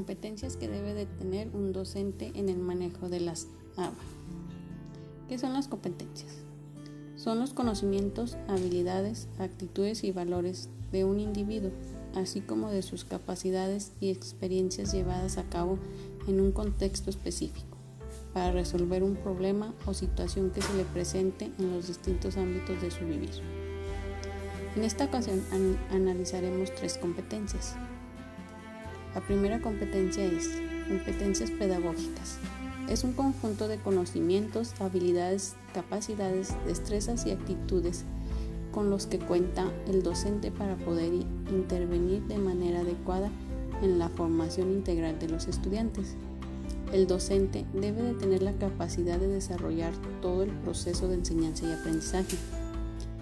Competencias que debe de tener un docente en el manejo de las ABA. ¿Qué son las competencias? Son los conocimientos, habilidades, actitudes y valores de un individuo, así como de sus capacidades y experiencias llevadas a cabo en un contexto específico, para resolver un problema o situación que se le presente en los distintos ámbitos de su vivir. En esta ocasión analizaremos tres competencias. La primera competencia es competencias pedagógicas. Es un conjunto de conocimientos, habilidades, capacidades, destrezas y actitudes con los que cuenta el docente para poder intervenir de manera adecuada en la formación integral de los estudiantes. El docente debe de tener la capacidad de desarrollar todo el proceso de enseñanza y aprendizaje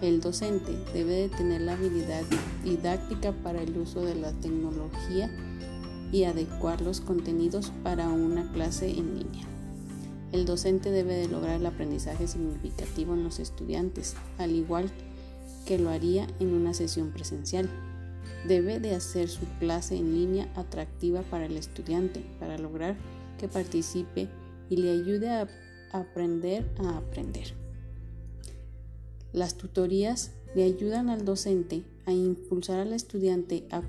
el docente debe de tener la habilidad didáctica para el uso de la tecnología y adecuar los contenidos para una clase en línea. El docente debe de lograr el aprendizaje significativo en los estudiantes, al igual que lo haría en una sesión presencial. Debe de hacer su clase en línea atractiva para el estudiante para lograr que participe y le ayude a aprender a aprender. Las tutorías le ayudan al docente a impulsar al estudiante a,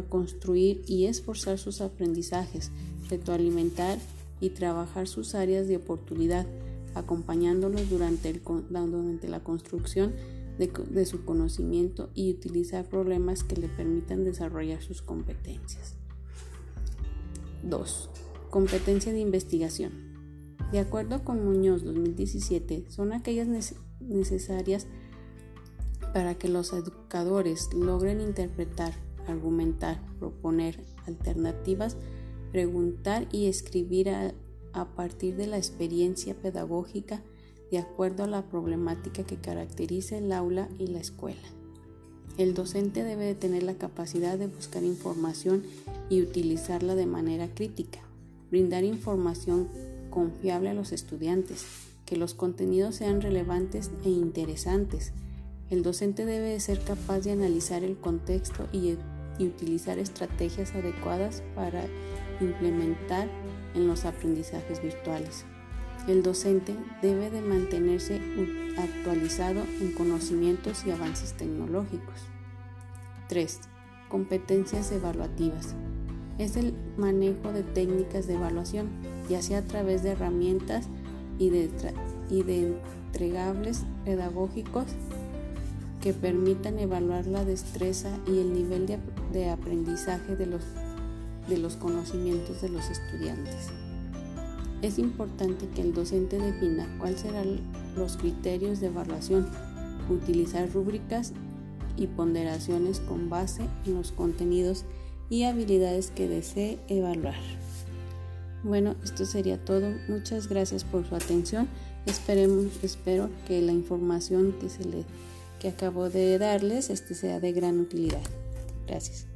construir y esforzar sus aprendizajes, retroalimentar y trabajar sus áreas de oportunidad, acompañándolos durante, la construcción de, de su conocimiento y utilizar problemas que le permitan desarrollar sus competencias. 2. Competencia de investigación. De acuerdo con Muñoz 2017, son aquellas necesarias para que los educadores logren interpretar, argumentar, proponer alternativas, preguntar y escribir a, partir de la experiencia pedagógica de acuerdo a la problemática que caracteriza el aula y la escuela. El docente debe de tener la capacidad de buscar información y utilizarla de manera crítica, brindar información confiable a los estudiantes, que los contenidos sean relevantes e interesantes. El docente debe de ser capaz de analizar el contexto y, utilizar estrategias adecuadas para implementar en los aprendizajes virtuales. El docente debe de mantenerse actualizado en conocimientos y avances tecnológicos. 3. Competencias evaluativas. Es el manejo de técnicas de evaluación, ya sea a través de herramientas y de, y de entregables pedagógicos que permitan evaluar la destreza y el nivel de, aprendizaje de los, de los conocimientos de los estudiantes. Es importante que el docente defina cuáles serán los criterios de evaluación, utilizar rúbricas y ponderaciones con base en los contenidos y habilidades que desee evaluar. Bueno, esto sería todo. Muchas gracias por su atención. Esperemos, espero que la información que se le que acabo de darles este sea de gran utilidad. Gracias.